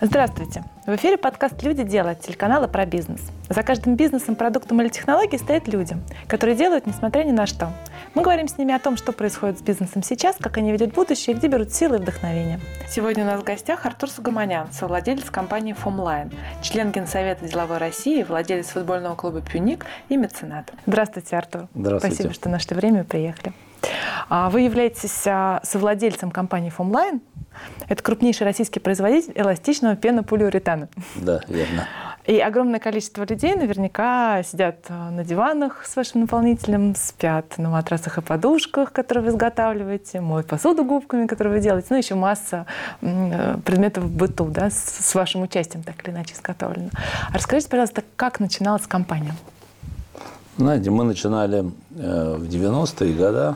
Здравствуйте! В эфире подкаст «Люди делают» телеканала про бизнес. За каждым бизнесом, продуктом или технологией стоят люди, которые делают, несмотря ни на что. Мы говорим с ними о том, что происходит с бизнесом сейчас, как они ведут будущее и где берут силы и вдохновение. Сегодня у нас в гостях Артур Сугаманян, совладелец компании «Фомлайн», член Генсовета деловой России, владелец футбольного клуба «Пюник» и меценат. Здравствуйте, Артур. Здравствуйте. Спасибо, что нашли время и приехали. А, вы являетесь а, совладельцем компании «Фомлайн», это крупнейший российский производитель эластичного пенополиуретана. Да, верно. И огромное количество людей наверняка сидят э, на диванах с вашим наполнителем, спят на матрасах и подушках, которые вы изготавливаете, моют посуду губками, которые вы делаете, ну, еще масса э, предметов в быту, да, с вашим участием так или иначе изготовлено. А расскажите, пожалуйста, как начиналась компания? Знаете, мы начинали э, в 90-е годы,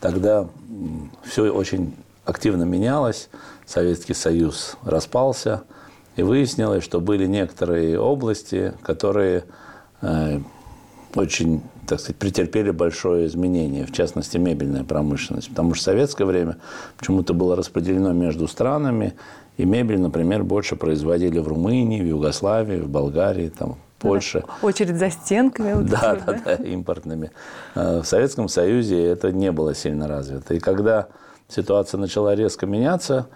тогда все очень активно менялось, Советский Союз распался, и выяснилось, что были некоторые области, которые э, очень, так сказать, претерпели большое изменение, в частности, мебельная промышленность. Потому что в советское время почему-то было распределено между странами, и мебель, например, больше производили в Румынии, в Югославии, в Болгарии, там, Польше. Очередь за стенками. да, да, да, импортными. Э, в Советском Союзе это не было сильно развито. И когда ситуация начала резко меняться.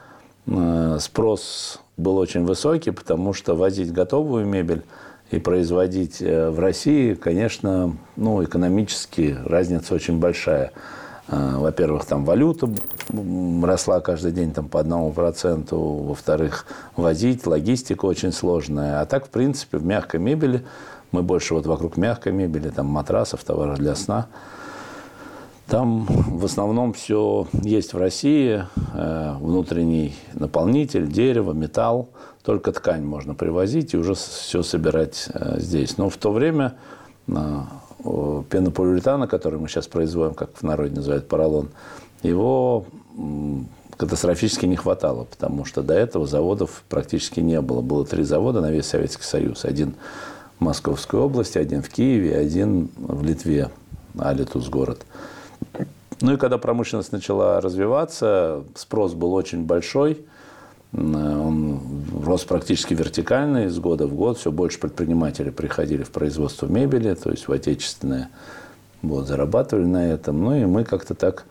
Э, спрос был очень высокий, потому что возить готовую мебель и производить э, в России, конечно, ну, экономически разница очень большая. Э, во-первых, там валюта росла каждый день там, по одному проценту. Во-вторых, возить, логистика очень сложная. А так, в принципе, в мягкой мебели, мы больше вот вокруг мягкой мебели, там матрасов, товаров для сна – там в основном все есть в России. Э, внутренний наполнитель, дерево, металл. Только ткань можно привозить и уже все собирать э, здесь. Но в то время э, пенополиуретана, который мы сейчас производим, как в народе называют поролон, его катастрофически не хватало, потому что до этого заводов практически не было. Было три завода на весь Советский Союз. Один в Московской области, один в Киеве, один в Литве, Алитус город. Ну и когда промышленность начала развиваться, спрос был очень большой. Он рос практически вертикально из года в год. Все больше предпринимателей приходили в производство мебели, то есть в отечественное. Вот, зарабатывали на этом. Ну и мы как-то так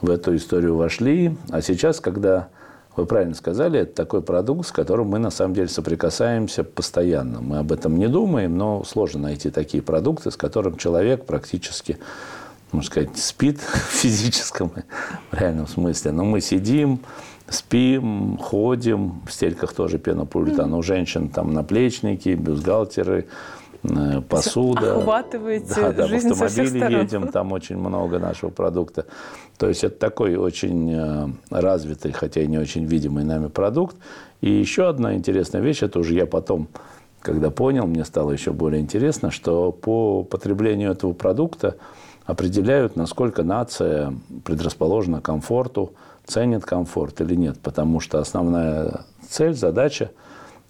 в эту историю вошли. А сейчас, когда вы правильно сказали, это такой продукт, с которым мы на самом деле соприкасаемся постоянно. Мы об этом не думаем, но сложно найти такие продукты, с которым человек практически можно сказать, спит в физическом, в реальном смысле. Но мы сидим, спим, ходим, в стельках тоже пенополиутан. У женщин там наплечники, бюстгальтеры, э, посуда. Охватываете да, да, жизнь в автомобиле едем, там очень много нашего продукта. То есть это такой очень э, развитый, хотя и не очень видимый нами продукт. И еще одна интересная вещь, это уже я потом, когда понял, мне стало еще более интересно, что по потреблению этого продукта определяют, насколько нация предрасположена к комфорту, ценит комфорт или нет. Потому что основная цель, задача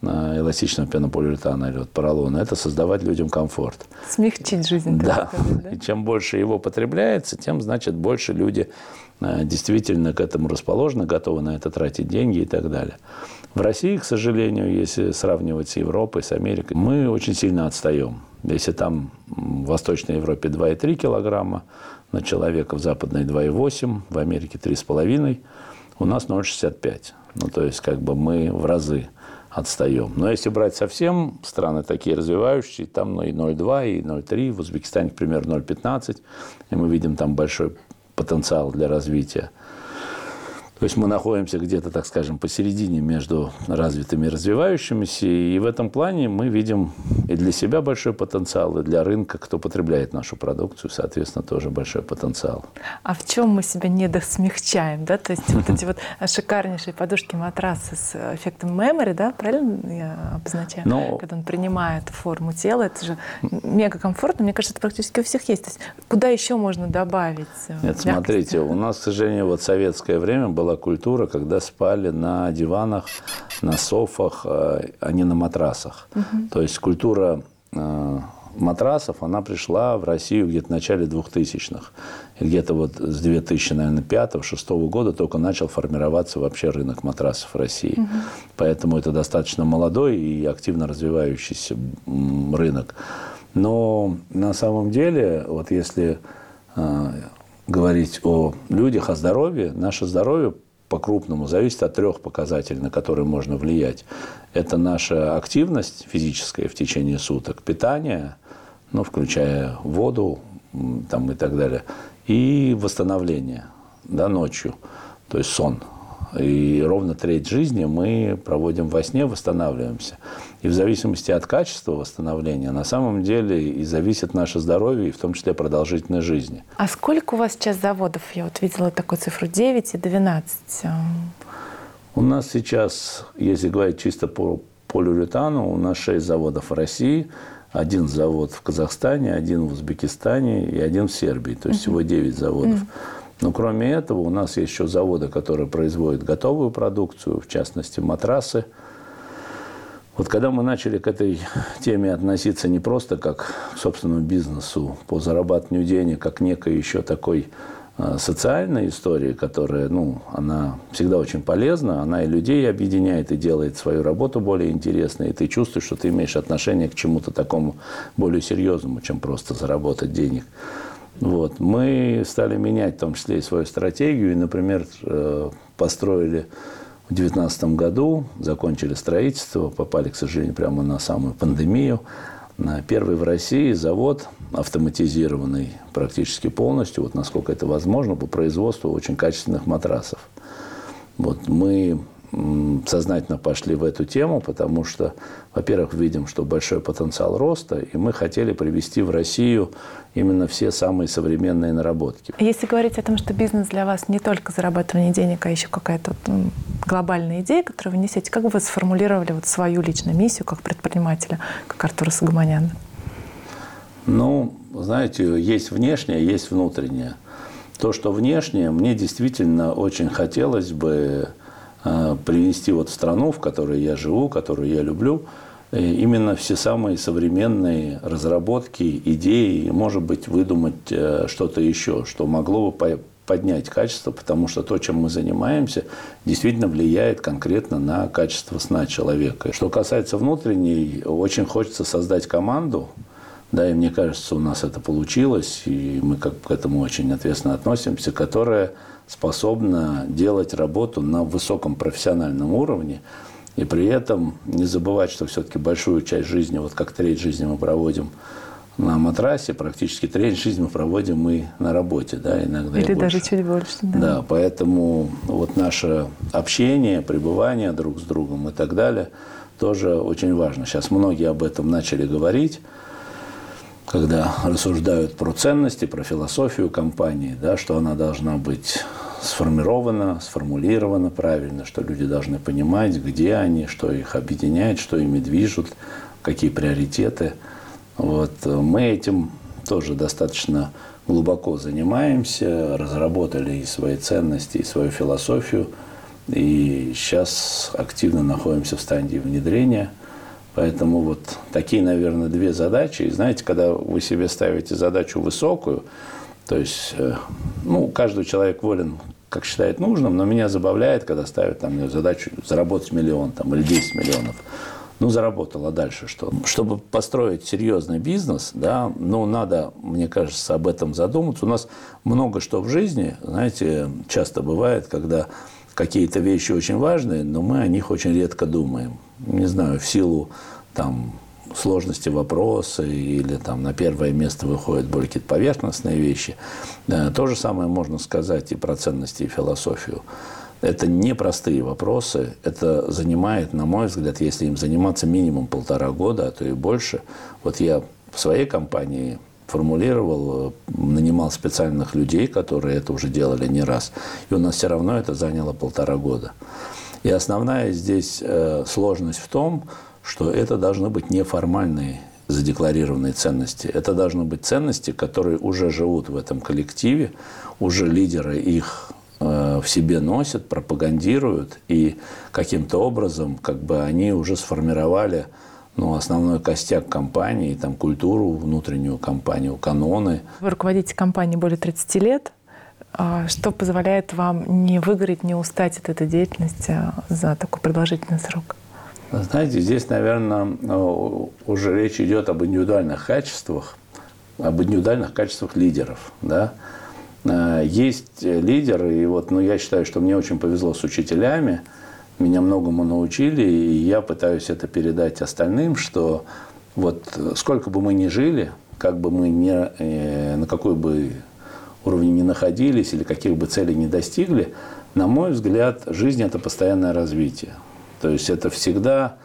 э, эластичного пенополиуретана или вот поролона – это создавать людям комфорт. Смягчить жизнь. Да. да. И чем больше его потребляется, тем, значит, больше люди э, действительно к этому расположены, готовы на это тратить деньги и так далее. В России, к сожалению, если сравнивать с Европой, с Америкой, мы очень сильно отстаем. Если там в Восточной Европе 2,3 килограмма на человека, в Западной 2,8, в Америке 3,5, у нас 0,65. Ну, то есть, как бы мы в разы отстаем. Но если брать совсем страны такие развивающие, там ну, и 0,2, и 0,3, в Узбекистане, примерно 0,15, и мы видим там большой потенциал для развития. То есть мы находимся где-то, так скажем, посередине между развитыми и развивающимися. И в этом плане мы видим и для себя большой потенциал, и для рынка, кто потребляет нашу продукцию, соответственно, тоже большой потенциал. А в чем мы себя недосмягчаем? Да? То есть вот эти вот шикарнейшие подушки, матрасы с эффектом memory, да, правильно я обозначаю? Но... Ну, Когда он принимает форму тела, это же мега комфортно. Мне кажется, это практически у всех есть. То есть куда еще можно добавить? Э, Нет, смотрите, у нас, к сожалению, вот советское время было была культура, когда спали на диванах, на софах, э, а не на матрасах. Угу. То есть культура э, матрасов, она пришла в Россию где-то в начале 2000-х. где-то вот с 2005-2006 года только начал формироваться вообще рынок матрасов в России. Угу. Поэтому это достаточно молодой и активно развивающийся рынок. Но на самом деле, вот если э, говорить о людях, о здоровье, наше здоровье по-крупному зависит от трех показателей, на которые можно влиять. Это наша активность физическая в течение суток, питание, ну, включая воду там, и так далее, и восстановление да, ночью, то есть сон. И ровно треть жизни мы проводим во сне, восстанавливаемся. И в зависимости от качества восстановления, на самом деле и зависит наше здоровье, и в том числе продолжительность жизни. А сколько у вас сейчас заводов? Я вот видела такую цифру 9 и 12. У нас сейчас, если говорить чисто по полиуретану, у нас 6 заводов в России, один завод в Казахстане, один в Узбекистане и один в Сербии. То есть всего 9 заводов. Но кроме этого у нас есть еще заводы, которые производят готовую продукцию, в частности матрасы. Вот когда мы начали к этой теме относиться не просто как к собственному бизнесу по зарабатыванию денег, как некой еще такой а, социальной истории, которая, ну, она всегда очень полезна, она и людей объединяет, и делает свою работу более интересной, и ты чувствуешь, что ты имеешь отношение к чему-то такому более серьезному, чем просто заработать денег. Вот. Мы стали менять в том числе и свою стратегию, и, например, э, построили в 2019 году, закончили строительство, попали, к сожалению, прямо на самую пандемию, первый в России завод автоматизированный практически полностью, вот насколько это возможно, по производству очень качественных матрасов. Вот мы сознательно пошли в эту тему, потому что, во-первых, видим, что большой потенциал роста, и мы хотели привести в Россию именно все самые современные наработки. Если говорить о том, что бизнес для вас не только зарабатывание денег, а еще какая-то глобальная идея, которую вы несете, как бы вы сформулировали вот свою личную миссию как предпринимателя, как Артура Сагаманяна? Ну, знаете, есть внешнее, есть внутреннее. То, что внешнее, мне действительно очень хотелось бы привнести вот в страну, в которой я живу, которую я люблю, э, именно все самые современные разработки, идеи, может быть, выдумать э, что-то еще, что могло бы поднять качество, потому что то, чем мы занимаемся, действительно влияет конкретно на качество сна человека. Что касается внутренней, очень хочется создать команду, да, и мне кажется, у нас это получилось, и мы как к этому очень ответственно относимся, которая способна делать работу на высоком профессиональном уровне, и при этом не забывать, что все-таки большую часть жизни, вот как треть жизни мы проводим на матрасе, практически треть жизни мы проводим мы на работе, да, иногда Или даже чуть больше, да. Да, поэтому вот наше общение, пребывание друг с другом и так далее тоже очень важно. Сейчас многие об этом начали говорить, когда рассуждают про ценности, про философию компании, да, что она должна быть сформирована, сформулирована правильно, что люди должны понимать, где они, что их объединяет, что ими движут, какие приоритеты. Вот. Мы этим тоже достаточно глубоко занимаемся, разработали и свои ценности, и свою философию, и сейчас активно находимся в стадии внедрения – Поэтому вот такие, наверное, две задачи. И знаете, когда вы себе ставите задачу высокую, то есть, э, ну, каждый человек волен, как считает нужным, но меня забавляет, когда ставят там задачу заработать миллион там, или 10 миллионов. Ну, заработал, а дальше что? Чтобы построить серьезный бизнес, да, ну, надо, мне кажется, об этом задуматься. У нас много что в жизни, знаете, часто бывает, когда какие-то вещи очень важные, но мы о них очень редко думаем не знаю, в силу там, сложности вопроса или там на первое место выходят более какие-то поверхностные вещи. То же самое можно сказать и про ценности и философию. Это непростые вопросы. Это занимает, на мой взгляд, если им заниматься минимум полтора года, а то и больше. Вот я в своей компании формулировал, нанимал специальных людей, которые это уже делали не раз. И у нас все равно это заняло полтора года. И основная здесь э, сложность в том, что это должны быть неформальные задекларированные ценности. Это должны быть ценности, которые уже живут в этом коллективе, уже лидеры их э, в себе носят, пропагандируют, и каким-то образом как бы они уже сформировали ну, основной костяк компании, там, культуру внутреннюю компанию, каноны. Вы руководите компанией более 30 лет. А что позволяет вам не выгореть, не устать от этой деятельности за такой продолжительный срок? Знаете, здесь, наверное, уже речь идет об индивидуальных качествах, об индивидуальных качествах лидеров. Да? А, есть лидеры, и вот ну, я считаю, что мне очень повезло с учителями, меня многому научили, и я пытаюсь это передать остальным, что вот сколько бы мы ни жили, как бы мы ни, э, на какой бы уровне ни находились или каких бы целей не достигли, на мой взгляд, жизнь – это постоянное развитие. То есть это всегда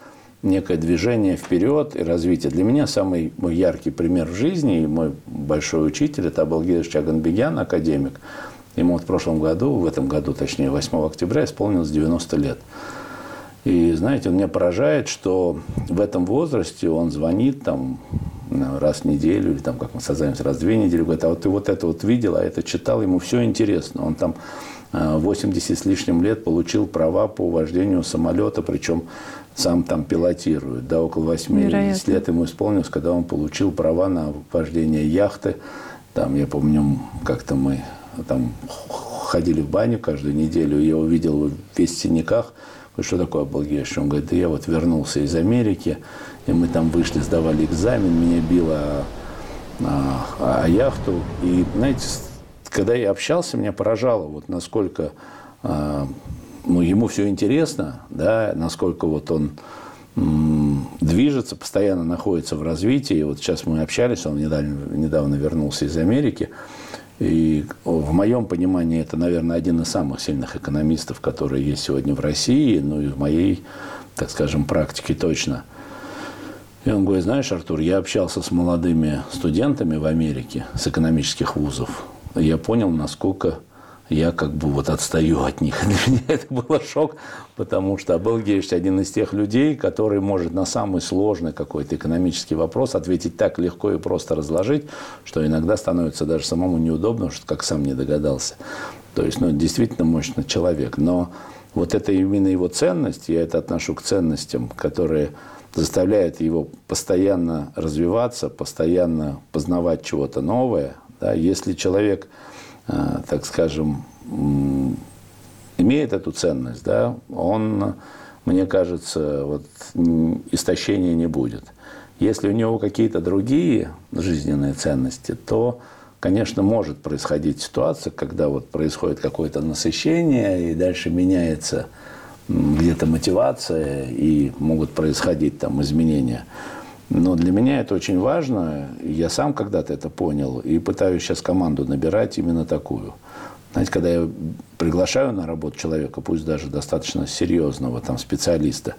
некое движение вперед и развитие. Для меня самый мой яркий пример в жизни и мой большой учитель – это Абалгиров Чаганбегян, академик. Ему вот в прошлом году, в этом году, точнее, 8 октября, исполнилось 90 лет. И, знаете, он меня поражает, что в этом возрасте он звонит там раз в неделю, или там, как мы создаемся, раз в две недели, говорит, а вот ты вот это вот видел, а это читал, ему все интересно. Он там 80 э, с лишним лет получил права по вождению самолета, причем сам там пилотирует. Да, около 80 лет ему исполнилось, когда он получил права на вождение яхты. Там, я помню, как-то мы там ходили в баню каждую неделю, я увидел весь в синяках. Что такое обалдеешь? Он говорит, да я вот вернулся из Америки, и мы там вышли, сдавали экзамен, меня било а, а, а яхту. И, знаете, когда я общался, меня поражало, вот насколько а, ну, ему все интересно, да, насколько вот он движется, постоянно находится в развитии. И вот сейчас мы общались, он недавно, недавно вернулся из Америки. И в моем понимании это, наверное, один из самых сильных экономистов, которые есть сегодня в России, ну и в моей, так скажем, практике точно. И он говорит, знаешь, Артур, я общался с молодыми студентами в Америке с экономических вузов. Я понял, насколько я как бы вот отстаю от них. Для меня это было шок, потому что Абел один из тех людей, который может на самый сложный какой-то экономический вопрос ответить так легко и просто разложить, что иногда становится даже самому неудобно, что как сам не догадался. То есть, ну, действительно мощный человек. Но вот это именно его ценность, я это отношу к ценностям, которые заставляют его постоянно развиваться, постоянно познавать чего-то новое. Да? Если человек Э, так скажем, имеет эту ценность, да, он, мне кажется, вот, истощения не будет. Если у него какие-то другие жизненные ценности, то, конечно, может происходить ситуация, когда вот происходит какое-то насыщение, и дальше меняется где-то мотивация, и могут происходить там изменения. Но для меня это очень важно. Я сам когда-то это понял и пытаюсь сейчас команду набирать именно такую. Знаете, когда я приглашаю на работу человека, пусть даже достаточно серьезного там, специалиста,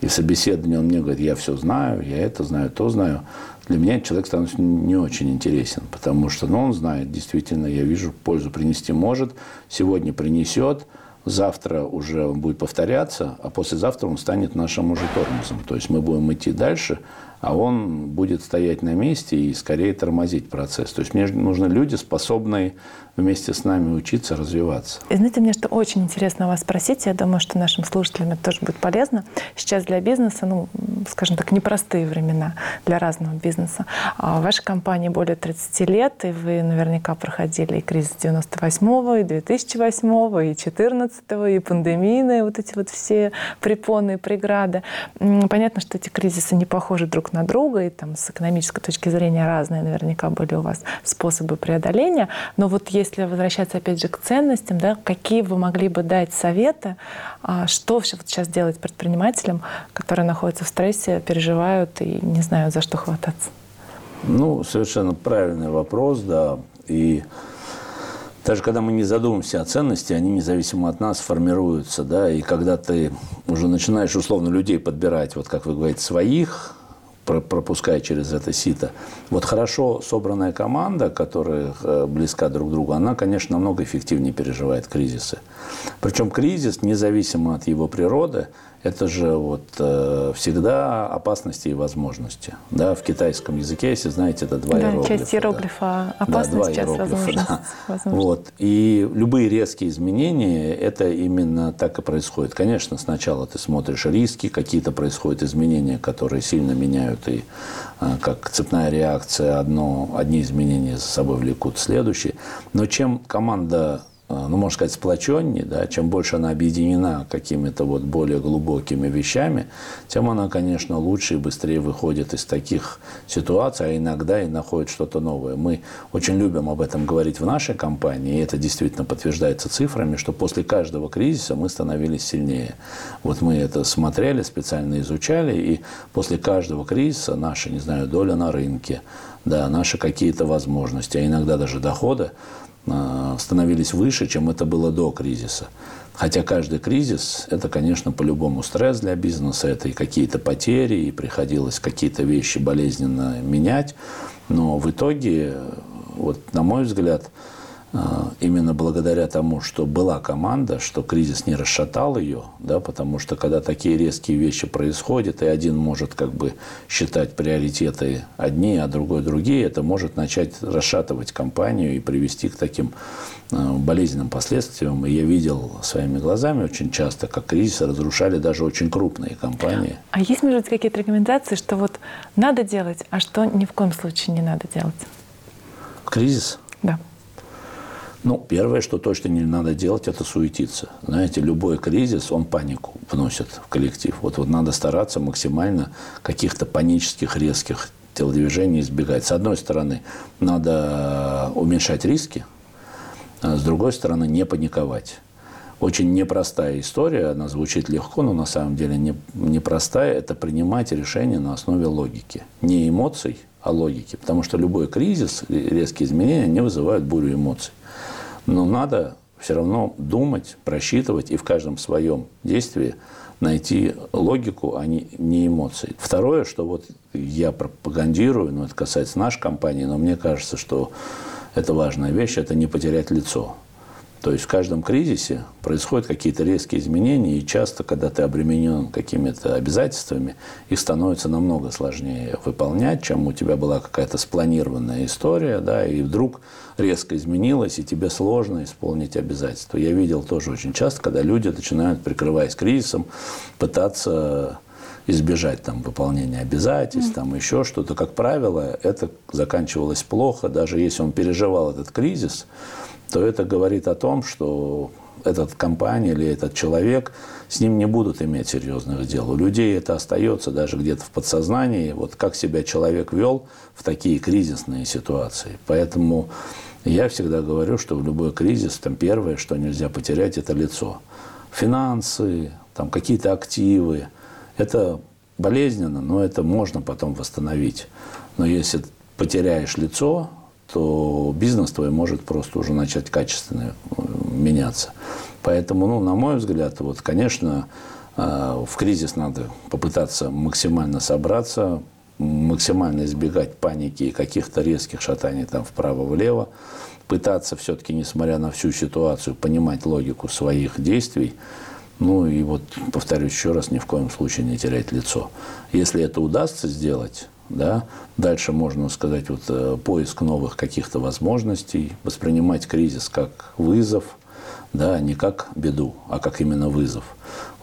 и в собеседовании он мне говорит, я все знаю, я это знаю, то знаю, для меня человек становится не очень интересен, потому что ну, он знает, действительно, я вижу, пользу принести может, сегодня принесет, завтра уже он будет повторяться, а послезавтра он станет нашим уже тормозом. То есть мы будем идти дальше, а он будет стоять на месте и скорее тормозить процесс. То есть мне нужны люди, способные вместе с нами учиться, развиваться. И знаете, мне что очень интересно вас спросить, я думаю, что нашим слушателям это тоже будет полезно. Сейчас для бизнеса, ну, скажем так, непростые времена для разного бизнеса. А вашей компании более 30 лет, и вы наверняка проходили и кризис 98-го, и 2008-го, и 14-го, и пандемийные, вот эти вот все препоны и преграды. Понятно, что эти кризисы не похожи друг на друга, и там с экономической точки зрения разные наверняка были у вас способы преодоления. Но вот если возвращаться опять же к ценностям, да, какие вы могли бы дать советы, а, что вот сейчас делать предпринимателям, которые находятся в стрессе, переживают и не знают, за что хвататься? Ну, совершенно правильный вопрос, да. И даже когда мы не задумываемся о ценности, они независимо от нас формируются, да, и когда ты уже начинаешь условно людей подбирать, вот как вы говорите, своих, пропуская через это сито. Вот хорошо собранная команда, которая э, близка друг к другу, она, конечно, намного эффективнее переживает кризисы. Причем кризис, независимо от его природы, это же вот э, всегда опасности и возможности. Да, в китайском языке, если знаете, это два да, иероглифа. часть иероглифа да. опасность, да, часть возможность. Да. возможность. Вот. И любые резкие изменения, это именно так и происходит. Конечно, сначала ты смотришь риски, какие-то происходят изменения, которые сильно меняют, и э, как цепная реакция, одно, одни изменения за собой влекут следующие. Но чем команда а, ну, можно сказать, сплоченнее, да, чем больше она объединена какими-то вот более глубокими вещами, тем она, конечно, лучше и быстрее выходит из таких ситуаций, а иногда и находит что-то новое. Мы очень любим об этом говорить в нашей компании, и это действительно подтверждается цифрами, что после каждого кризиса мы становились сильнее. Вот мы это смотрели, специально изучали, и после каждого кризиса наша, не знаю, доля на рынке, да, наши какие-то возможности, а иногда даже доходы Э, становились выше, чем это было до кризиса. Хотя каждый кризис – это, конечно, по-любому стресс для бизнеса, это и какие-то потери, и приходилось какие-то вещи болезненно менять. Но в итоге, вот, на мой взгляд, именно благодаря тому, что была команда, что кризис не расшатал ее, да, потому что когда такие резкие вещи происходят, и один может как бы считать приоритеты одни, а другой другие, это может начать расшатывать компанию и привести к таким а, болезненным последствиям. И я видел своими глазами очень часто, как кризисы разрушали даже очень крупные компании. А есть, может быть, какие-то рекомендации, что вот надо делать, а что ни в коем случае не надо делать? Кризис? Ну, первое, что точно не надо делать, это суетиться. Знаете, любой кризис, он панику вносит в коллектив. Вот, вот надо стараться максимально каких-то панических, резких телодвижений избегать. С одной стороны, надо уменьшать риски, а с другой стороны, не паниковать. Очень непростая история, она звучит легко, но на самом деле не, непростая. Это принимать решения на основе логики. Не эмоций, а логики. Потому что любой кризис, резкие изменения, не вызывают бурю эмоций. Но надо все равно думать, просчитывать и в каждом своем действии найти логику, а не, эмоции. Второе, что вот я пропагандирую, но это касается нашей компании, но мне кажется, что это важная вещь, это не потерять лицо. То есть в каждом кризисе происходят какие-то резкие изменения, и часто, когда ты обременен какими-то обязательствами, их становится намного сложнее выполнять, чем у тебя была какая-то спланированная история, да, и вдруг резко изменилось, и тебе сложно исполнить обязательства. Я видел тоже очень часто, когда люди начинают, прикрываясь кризисом, пытаться избежать там, выполнения обязательств, mm. там еще что-то. Как правило, это заканчивалось плохо. Даже если он переживал этот кризис, то это говорит о том, что этот компания или этот человек, с ним не будут иметь серьезных дел. У людей это остается даже где-то в подсознании, вот как себя человек вел в такие кризисные ситуации. Поэтому я всегда говорю, что в любой кризис, там первое, что нельзя потерять, это лицо. Финансы, там какие-то активы. Это болезненно, но это можно потом восстановить. Но если потеряешь лицо, то бизнес твой может просто уже начать качественно э, меняться. Поэтому, ну, на мой взгляд, вот, конечно, э, в кризис надо попытаться максимально собраться, максимально избегать паники и каких-то резких шатаний там вправо-влево, пытаться все-таки, несмотря на всю ситуацию, понимать логику своих действий, ну и вот, повторюсь еще раз, ни в коем случае не терять лицо. Если это удастся сделать, да? Дальше можно сказать вот, э, поиск новых каких-то возможностей, воспринимать кризис как вызов, да, не как беду, а как именно вызов.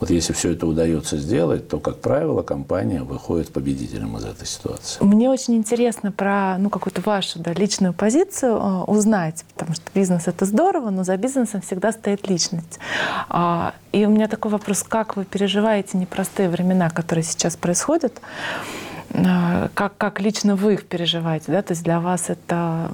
Вот если все это удается сделать, то, как правило, компания выходит победителем из этой ситуации. Мне очень интересно про ну, какую-то вашу да, личную позицию э, узнать, потому что бизнес — это здорово, но за бизнесом всегда стоит личность. А, и у меня такой вопрос, как вы переживаете непростые времена, которые сейчас происходят? А, как, как лично вы их переживаете, да? То есть для вас это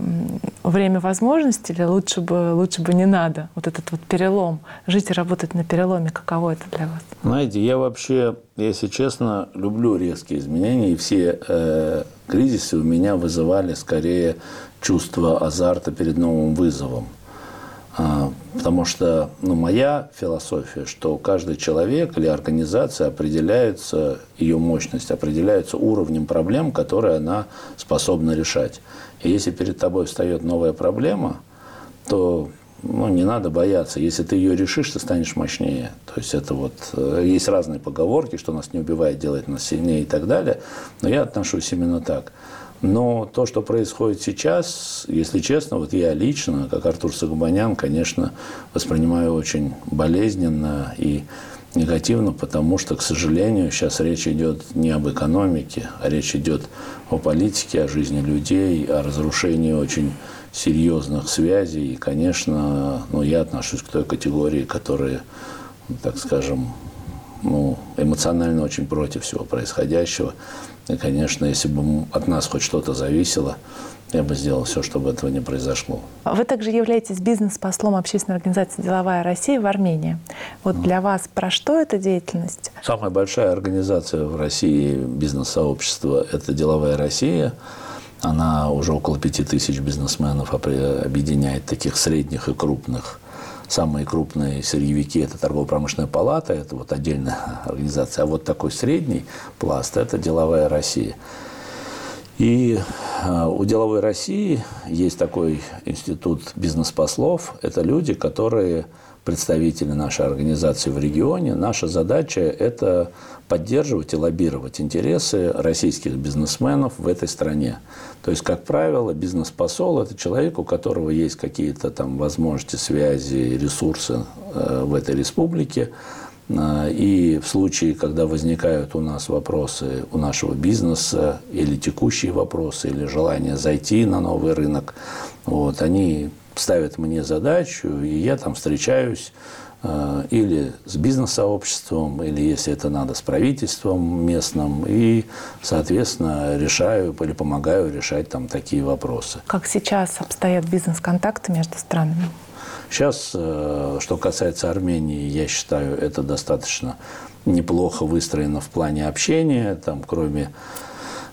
время возможностей или лучше бы, лучше бы не надо? Вот этот вот перелом, жить и работать на переломе, каково это для вас? Знаете, я вообще, если честно, люблю резкие изменения, и все э, кризисы у меня вызывали скорее чувство азарта перед новым вызовом. А, потому что ну, моя философия, что каждый человек или организация определяется, ее мощность определяется уровнем проблем, которые она способна решать. И если перед тобой встает новая проблема, то ну, не надо бояться. Если ты ее решишь, ты станешь мощнее. То есть это вот э, есть разные поговорки, что нас не убивает, делает нас сильнее и так далее. Но я отношусь именно так. Но то, что происходит сейчас, если честно, вот я лично, как Артур Сагубанян, конечно, воспринимаю очень болезненно и негативно, потому что, к сожалению, сейчас речь идет не об экономике, а речь идет о политике, о жизни людей, о разрушении очень серьезных связей. И, конечно, ну, я отношусь к той категории, которые, так скажем, ну, эмоционально очень против всего происходящего. И, конечно, если бы от нас хоть что-то зависело, я бы сделал все, чтобы этого не произошло. Вы также являетесь бизнес-послом общественной организации «Деловая Россия» в Армении. Вот для вас про что эта деятельность? Самая большая организация в России бизнес-сообщества – это «Деловая Россия». Она уже около пяти тысяч бизнесменов объединяет таких средних и крупных Самые крупные сырьевики – это торгово-промышленная палата, это вот отдельная организация. А вот такой средний пласт – это деловая Россия. И а, у деловой России есть такой институт бизнес-послов. Это люди, которые представители нашей организации в регионе. Наша задача – это поддерживать и лоббировать интересы российских бизнесменов в этой стране. То есть, как правило, бизнес-посол – это человек, у которого есть какие-то там возможности, связи, ресурсы э, в этой республике. Э, и в случае, когда возникают у нас вопросы у нашего бизнеса или текущие вопросы, или желание зайти на новый рынок, вот, они ставят мне задачу, и я там встречаюсь Э, или с бизнес-сообществом, или, если это надо, с правительством местным, и, соответственно, решаю или помогаю решать там такие вопросы. Как сейчас обстоят бизнес-контакты между странами? Сейчас, э, что касается Армении, я считаю, это достаточно неплохо выстроено в плане общения, там, кроме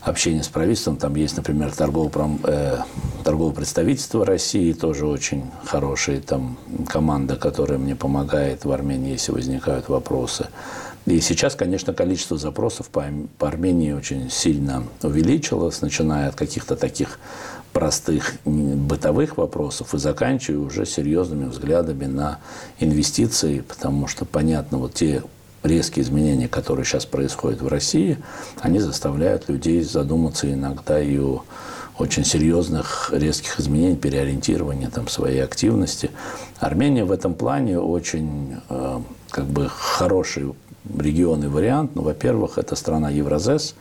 общение с правительством. Там есть, например, э, торговое представительство России, тоже очень хорошая там команда, которая мне помогает в Армении, если возникают вопросы. И сейчас, конечно, количество запросов по Армении очень сильно увеличилось, начиная от каких-то таких простых бытовых вопросов и заканчивая уже серьезными взглядами на инвестиции, потому что, понятно, вот те резкие изменения, которые сейчас происходят в России, они заставляют людей задуматься иногда и о очень серьезных резких изменений, переориентирования там, своей активности. Армения в этом плане очень э, как бы хороший регион и вариант. Ну, во-первых, это страна Евразес,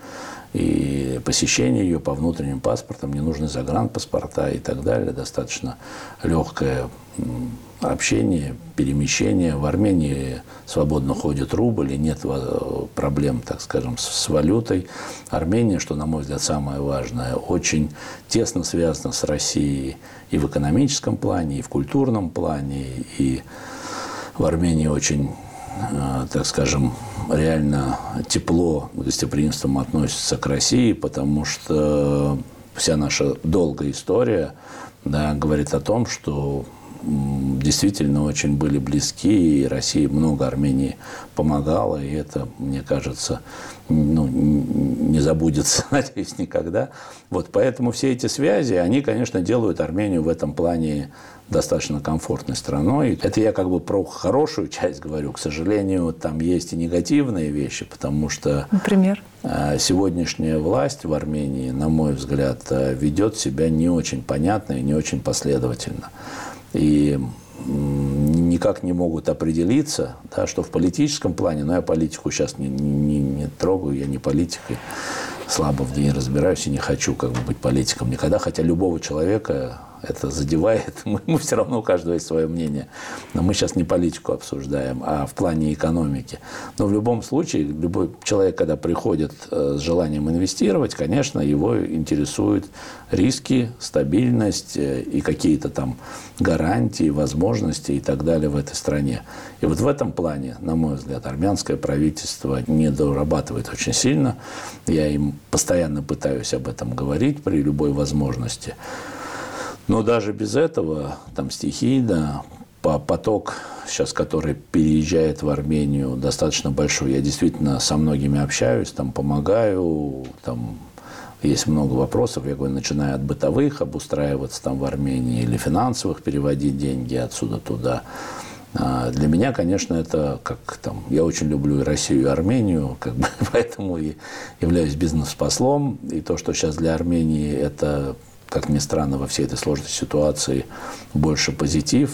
и посещение ее по внутренним паспортам, не нужны загранпаспорта и так далее, достаточно легкое общение, перемещение. В Армении свободно ходит рубль, и нет проблем, так скажем, с валютой. Армения, что, на мой взгляд, самое важное, очень тесно связана с Россией и в экономическом плане, и в культурном плане, и в Армении очень Э, так скажем, реально тепло, гостеприимством относится к России, потому что вся наша долгая история да, говорит о том, что действительно очень были близки, и Россия много Армении помогала, и это, мне кажется, ну, не забудется, надеюсь, никогда. Вот поэтому все эти связи, они, конечно, делают Армению в этом плане достаточно комфортной страной. Это я как бы про хорошую часть говорю. К сожалению, там есть и негативные вещи, потому что Например? А, сегодняшняя власть в Армении, на мой взгляд, ведет себя не очень понятно и не очень последовательно. И никак не могут определиться, да, что в политическом плане, но я политику сейчас не, не, не трогаю, я не политик, и слабо в ней разбираюсь и не хочу как бы быть политиком никогда, хотя любого человека это задевает, мы, мы все равно у каждого есть свое мнение. Но мы сейчас не политику обсуждаем, а в плане экономики. Но в любом случае, любой человек, когда приходит э, с желанием инвестировать, конечно, его интересуют риски, стабильность э, и какие-то там гарантии, возможности и так далее в этой стране. И вот в этом плане, на мой взгляд, армянское правительство не дорабатывает очень сильно. Я им постоянно пытаюсь об этом говорить при любой возможности. Но даже без этого, там стихийно, поток сейчас, который переезжает в Армению, достаточно большой. Я действительно со многими общаюсь, там помогаю, там есть много вопросов, я говорю, начиная от бытовых, обустраиваться там в Армении или финансовых, переводить деньги отсюда туда. А для меня, конечно, это как там, я очень люблю и Россию, и Армению, как бы, поэтому и являюсь бизнес-послом. И то, что сейчас для Армении это, как ни странно, во всей этой сложной ситуации больше позитив,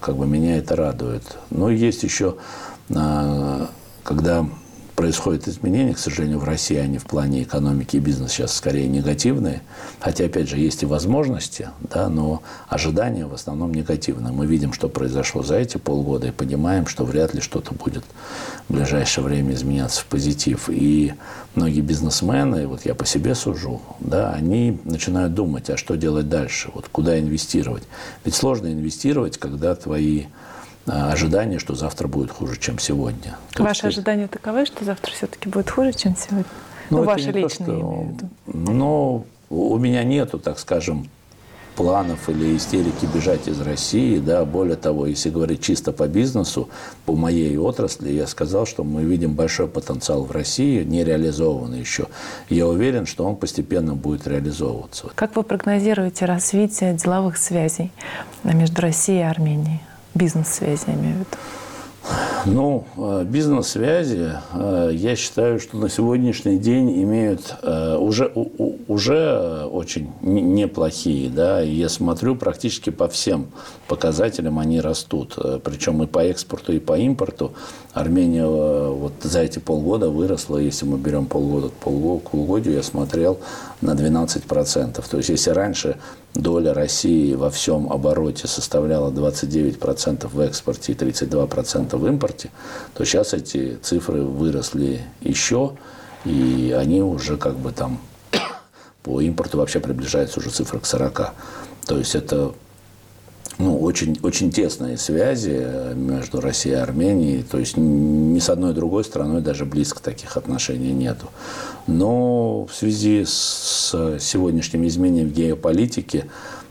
как бы меня это радует. Но есть еще, а, когда происходят изменения, к сожалению, в России они в плане экономики и бизнеса сейчас скорее негативные. Хотя, опять же, есть и возможности, да, но ожидания в основном негативные. Мы видим, что произошло за эти полгода и понимаем, что вряд ли что-то будет в ближайшее время изменяться в позитив. И многие бизнесмены, вот я по себе сужу, да, они начинают думать, а что делать дальше, вот куда инвестировать. Ведь сложно инвестировать, когда твои а, ожидание, что завтра будет хуже, чем сегодня. Ваши есть, ожидания таковы, что завтра все-таки будет хуже, чем сегодня? Ну, ну ваши личные, то, что, Ну, у меня нету, так скажем, планов или истерики бежать из России. Да. Более того, если говорить чисто по бизнесу, по моей отрасли, я сказал, что мы видим большой потенциал в России, не реализованный еще. Я уверен, что он постепенно будет реализовываться. Как вы прогнозируете развитие деловых связей между Россией и Арменией? Бизнес-связи, я имею в виду. Ну, э, бизнес-связи, э, я считаю, что на сегодняшний день имеют э, уже, уже очень неплохие. Да? я смотрю практически по всем показателям они растут. Причем и по экспорту, и по импорту. Армения вот за эти полгода выросла, если мы берем полгода к полугодию, я смотрел на 12%. То есть, если раньше доля России во всем обороте составляла 29% в экспорте и 32% в импорте, то сейчас эти цифры выросли еще, и они уже как бы там по импорту вообще приближаются уже цифры к 40. То есть это ну, очень, очень тесные связи между Россией и Арменией. То есть ни с одной другой страной даже близко таких отношений нету. Но в связи с сегодняшним изменением в геополитике,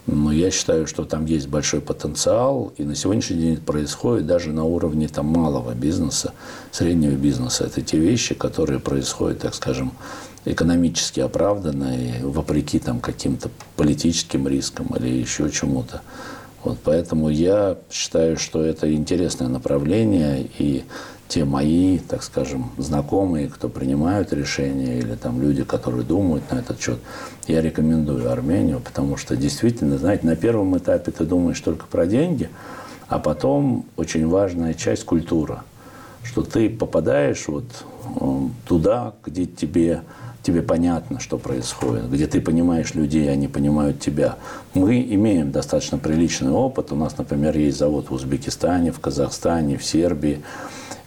ну, я считаю, что там есть большой потенциал, и на сегодняшний день это происходит даже на уровне там, малого бизнеса, среднего бизнеса. Это те вещи, которые происходят, так скажем, экономически оправданные, вопреки там, каким-то политическим рискам или еще чему-то. Вот поэтому я считаю, что это интересное направление, и те мои, так скажем, знакомые, кто принимают решения, или там люди, которые думают на этот счет, я рекомендую Армению, потому что действительно, знаете, на первом этапе ты думаешь только про деньги, а потом очень важная часть – культура, что ты попадаешь вот э, туда, где тебе тебе понятно, что происходит, где ты понимаешь людей, они понимают тебя. Мы имеем достаточно приличный опыт. У нас, например, есть завод в Узбекистане, в Казахстане, в Сербии.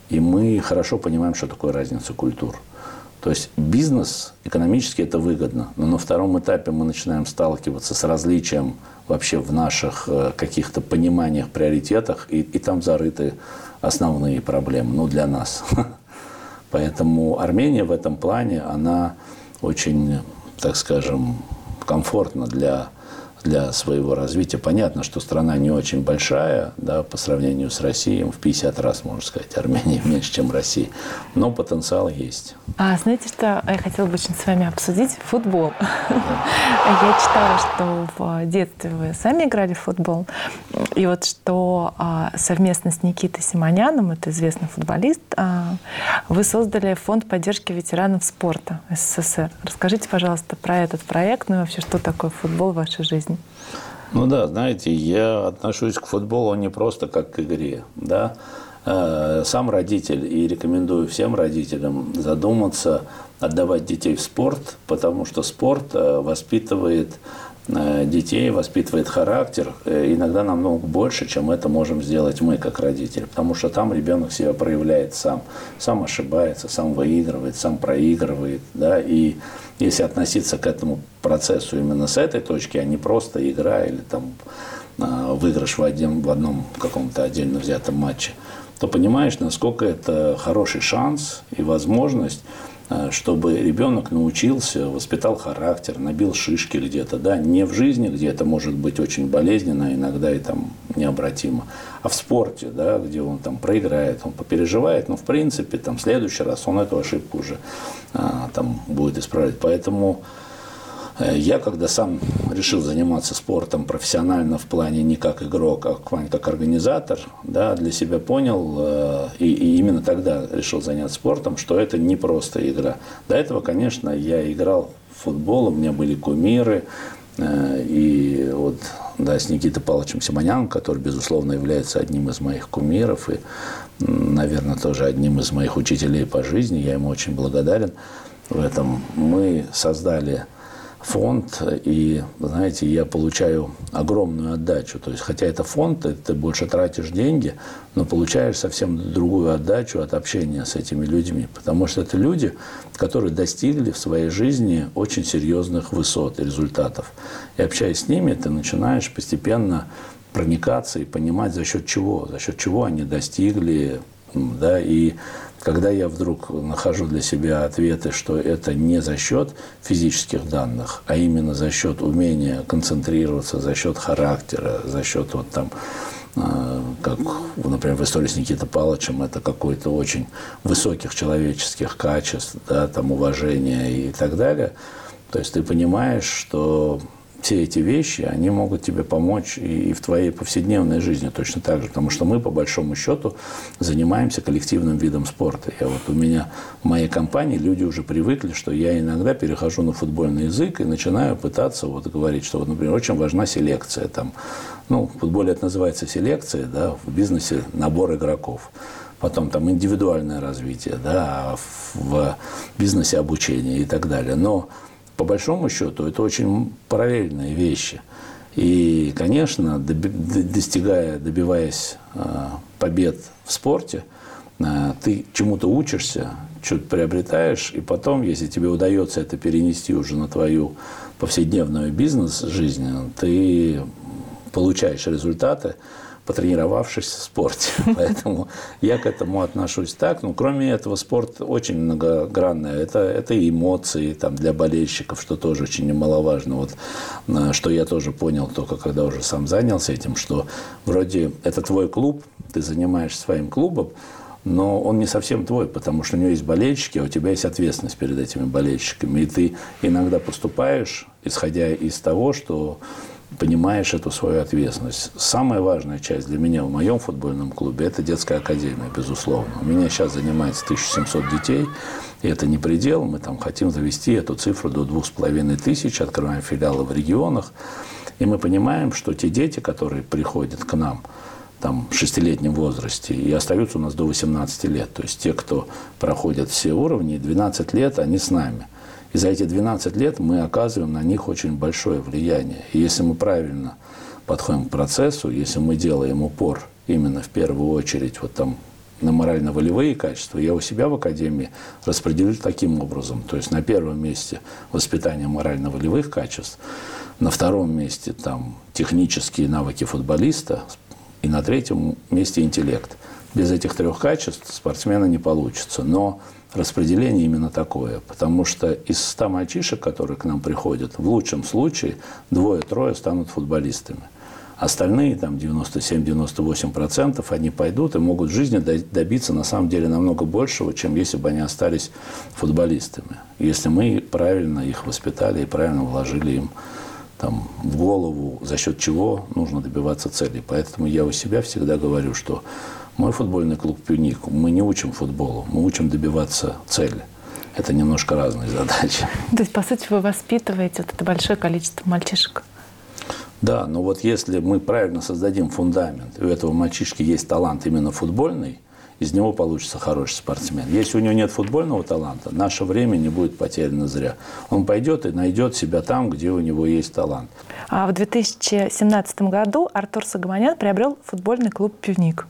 И мы хорошо понимаем, что такое разница культур. То есть бизнес экономически это выгодно, но на втором этапе мы начинаем сталкиваться с различием вообще в наших э, каких-то пониманиях, приоритетах, и, и там зарыты основные проблемы, ну, для нас. Поэтому Армения в этом плане, она очень, так скажем, комфортна для для своего развития. Понятно, что страна не очень большая, да, по сравнению с Россией, в 50 раз, можно сказать, Армения меньше, чем Россия, но потенциал есть. А знаете, что я хотела бы очень с вами обсудить? Футбол. Я читала, что в детстве вы сами играли в футбол, и вот что а, совместно с Никитой Симоняном, это известный футболист, а, вы создали фонд поддержки ветеранов спорта СССР. Расскажите, пожалуйста, про этот проект, ну и вообще, что такое футбол в вашей жизни? Жизни? Ну да, знаете, я отношусь к футболу не просто как к игре, да. Э, сам родитель и рекомендую всем родителям задуматься, отдавать детей в спорт, потому что спорт э, воспитывает э, детей, воспитывает характер, иногда намного больше, чем это можем сделать мы, как родители. Потому что там ребенок себя проявляет сам, сам ошибается, сам выигрывает, сам проигрывает. Да, и если относиться к этому процессу именно с этой точки, а не просто игра или там а, выигрыш в, один, в одном каком-то отдельно взятом матче, то понимаешь, насколько это хороший шанс и возможность чтобы ребенок научился, воспитал характер, набил шишки где-то, да, не в жизни, где это может быть очень болезненно, иногда и там необратимо, а в спорте, да, где он там проиграет, он попереживает, но в принципе там в следующий раз он эту ошибку уже а, там будет исправлять. Поэтому Э, я, когда сам решил заниматься спортом профессионально в плане не как игрок, а как организатор, да, для себя понял, э, и, и именно тогда решил заняться спортом, что это не просто игра. До этого, конечно, я играл в футбол, у меня были кумиры, э, и вот да, с Никитой Павловичем Симоняном, который, безусловно, является одним из моих кумиров и, наверное, тоже одним из моих учителей по жизни, я ему очень благодарен в этом. Мы создали фонд, и, знаете, я получаю огромную отдачу. То есть, хотя это фонд, ты больше тратишь деньги, но получаешь совсем другую отдачу от общения с этими людьми. Потому что это люди, которые достигли в своей жизни очень серьезных высот и результатов. И общаясь с ними, ты начинаешь постепенно проникаться и понимать, за счет чего, за счет чего они достигли, да, и когда я вдруг нахожу для себя ответы, что это не за счет физических данных, а именно за счет умения концентрироваться, за счет характера, за счет вот там э, как, например, в истории с Никитой Павловичем, это какой-то очень высоких человеческих качеств, да, там, уважения и так далее. То есть ты понимаешь, что все эти вещи, они могут тебе помочь и, в твоей повседневной жизни точно так же, потому что мы, по большому счету, занимаемся коллективным видом спорта. Я вот у меня в моей компании люди уже привыкли, что я иногда перехожу на футбольный язык и начинаю пытаться вот говорить, что, вот, например, очень важна селекция. Там, ну, в футболе это называется селекция, да, в бизнесе набор игроков потом там индивидуальное развитие, да, в бизнесе обучение и так далее. Но по большому счету, это очень параллельные вещи. И, конечно, достигая, добиваясь а, побед в спорте, а, ты чему-то учишься, что-то приобретаешь, и потом, если тебе удается это перенести уже на твою повседневную бизнес-жизнь, ты получаешь результаты, потренировавшись в спорте. Поэтому я к этому отношусь так. Ну, кроме этого, спорт очень многогранный. Это, это и эмоции там, для болельщиков, что тоже очень немаловажно. Вот, э, что я тоже понял только когда уже сам занялся этим, что вроде это твой клуб, ты занимаешься своим клубом, но он не совсем твой, потому что у него есть болельщики, а у тебя есть ответственность перед этими болельщиками. И ты иногда поступаешь, исходя из того, что понимаешь эту свою ответственность. Самая важная часть для меня в моем футбольном клубе – это детская академия, безусловно. У меня сейчас занимается 1700 детей, и это не предел. Мы там хотим завести эту цифру до 2500, открываем филиалы в регионах. И мы понимаем, что те дети, которые приходят к нам, там, в шестилетнем возрасте и остаются у нас до 18 лет. То есть те, кто проходят все уровни, 12 лет, они с нами – и за эти 12 лет мы оказываем на них очень большое влияние. И если мы правильно подходим к процессу, если мы делаем упор именно в первую очередь вот там на морально-волевые качества, я у себя в академии распределил таким образом. То есть на первом месте воспитание морально-волевых качеств, на втором месте там технические навыки футболиста, и на третьем месте интеллект. Без этих трех качеств спортсмена не получится. Но распределение именно такое. Потому что из 100 мальчишек, которые к нам приходят, в лучшем случае двое-трое станут футболистами. Остальные, там 97-98%, они пойдут и могут в жизни добиться на самом деле намного большего, чем если бы они остались футболистами. Если мы правильно их воспитали и правильно вложили им там, в голову, за счет чего нужно добиваться цели. Поэтому я у себя всегда говорю, что мой футбольный клуб «Пюник», мы не учим футболу, мы учим добиваться цели. Это немножко разные задачи. То есть, по сути, вы воспитываете вот это большое количество мальчишек? Да, но вот если мы правильно создадим фундамент, и у этого мальчишки есть талант именно футбольный, из него получится хороший спортсмен. Если у него нет футбольного таланта, наше время не будет потеряно зря. Он пойдет и найдет себя там, где у него есть талант. А в 2017 году Артур Сагаманян приобрел футбольный клуб «Пивник».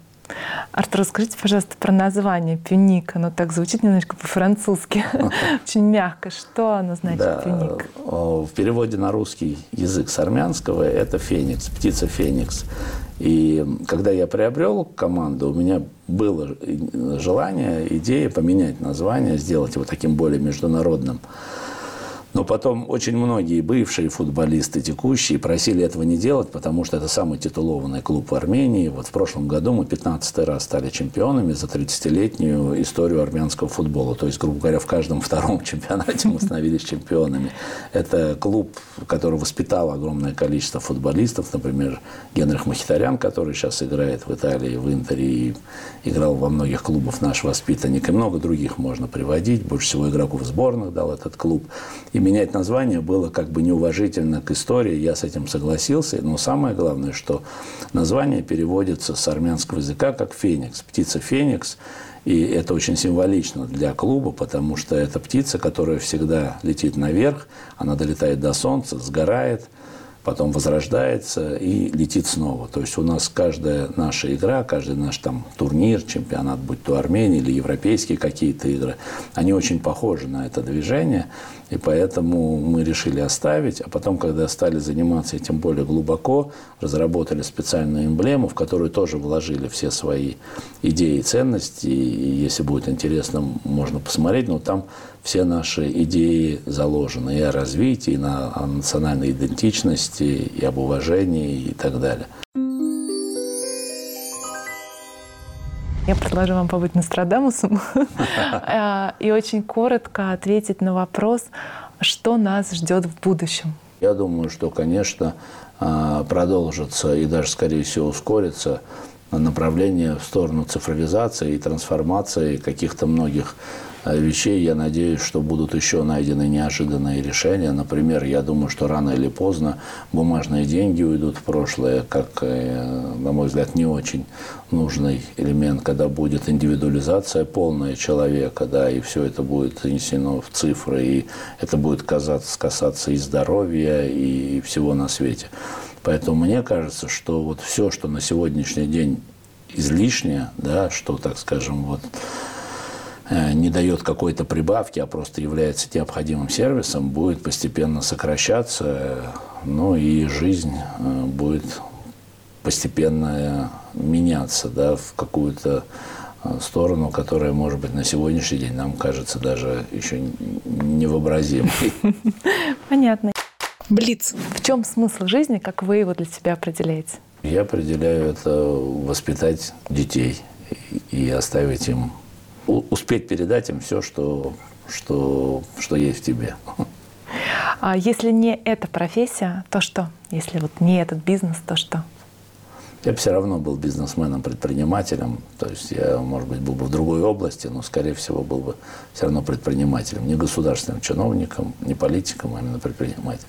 Артур, расскажите, пожалуйста, про название «Пюник». Оно так звучит немножко по-французски, очень мягко. Что оно значит, да, «Пюник»? В переводе на русский язык с армянского это «феникс», птица «феникс». И когда я приобрел команду, у меня было желание, идея поменять название, сделать его таким более международным. Но потом очень многие бывшие футболисты, текущие, просили этого не делать, потому что это самый титулованный клуб в Армении. Вот в прошлом году мы 15 раз стали чемпионами за 30-летнюю историю армянского футбола. То есть, грубо говоря, в каждом втором чемпионате мы становились чемпионами. Это клуб, который воспитал огромное количество футболистов. Например, Генрих Махитарян, который сейчас играет в Италии, в Интере и играл во многих клубах наш воспитанник. И много других можно приводить. Больше всего игроков сборных дал этот клуб. И менять название было как бы неуважительно к истории, я с этим согласился. Но самое главное, что название переводится с армянского языка как «феникс», птица «феникс». И это очень символично для клуба, потому что это птица, которая всегда летит наверх, она долетает до солнца, сгорает – потом возрождается и летит снова. То есть у нас каждая наша игра, каждый наш там турнир, чемпионат, будь то Армения или европейские какие-то игры, они очень похожи на это движение, и поэтому мы решили оставить. А потом, когда стали заниматься этим более глубоко, разработали специальную эмблему, в которую тоже вложили все свои идеи и ценности. И если будет интересно, можно посмотреть, но там все наши идеи заложены и о развитии, и на, о национальной идентичности, и об уважении и так далее. Я предложу вам побыть Нострадамусом и очень коротко ответить на вопрос, что нас ждет в будущем. Я думаю, что, конечно, а, продолжится и даже, скорее всего, ускорится направление в сторону цифровизации и трансформации каких-то многих вещей, я надеюсь, что будут еще найдены неожиданные решения. Например, я думаю, что рано или поздно бумажные деньги уйдут в прошлое, как, э, на мой взгляд, не очень нужный элемент, когда будет индивидуализация полная человека, да, и все это будет занесено в цифры, и это будет касаться, касаться и здоровья, и всего на свете. Поэтому мне кажется, что вот все, что на сегодняшний день излишнее, да, что, так скажем, вот Э, не дает какой-то прибавки, а просто является необходимым сервисом, будет постепенно сокращаться, ну и жизнь э, будет постепенно меняться да, в какую-то э, сторону, которая, может быть, на сегодняшний день нам кажется даже еще невообразимой. Понятно. Блиц. В чем смысл жизни, как вы его для себя определяете? Я определяю это воспитать детей и оставить им успеть передать им все, что, что, что есть в тебе. А если не эта профессия, то что? Если вот не этот бизнес, то что? Я бы все равно был бизнесменом, предпринимателем. То есть я, может быть, был бы в другой области, но, скорее всего, был бы все равно предпринимателем. Не государственным чиновником, не политиком, а именно предпринимателем.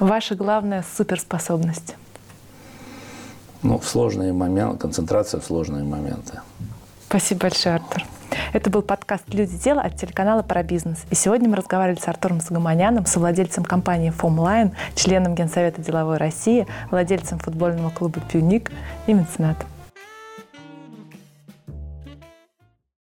Ваша главная суперспособность? Ну, в сложные моменты, концентрация в сложные моменты. Спасибо большое, Артур. Это был подкаст «Люди дела» от телеканала «Про бизнес». И сегодня мы разговаривали с Артуром Сагаманяном, совладельцем компании «Фомлайн», членом Генсовета деловой России, владельцем футбольного клуба «Пюник» и меценатом.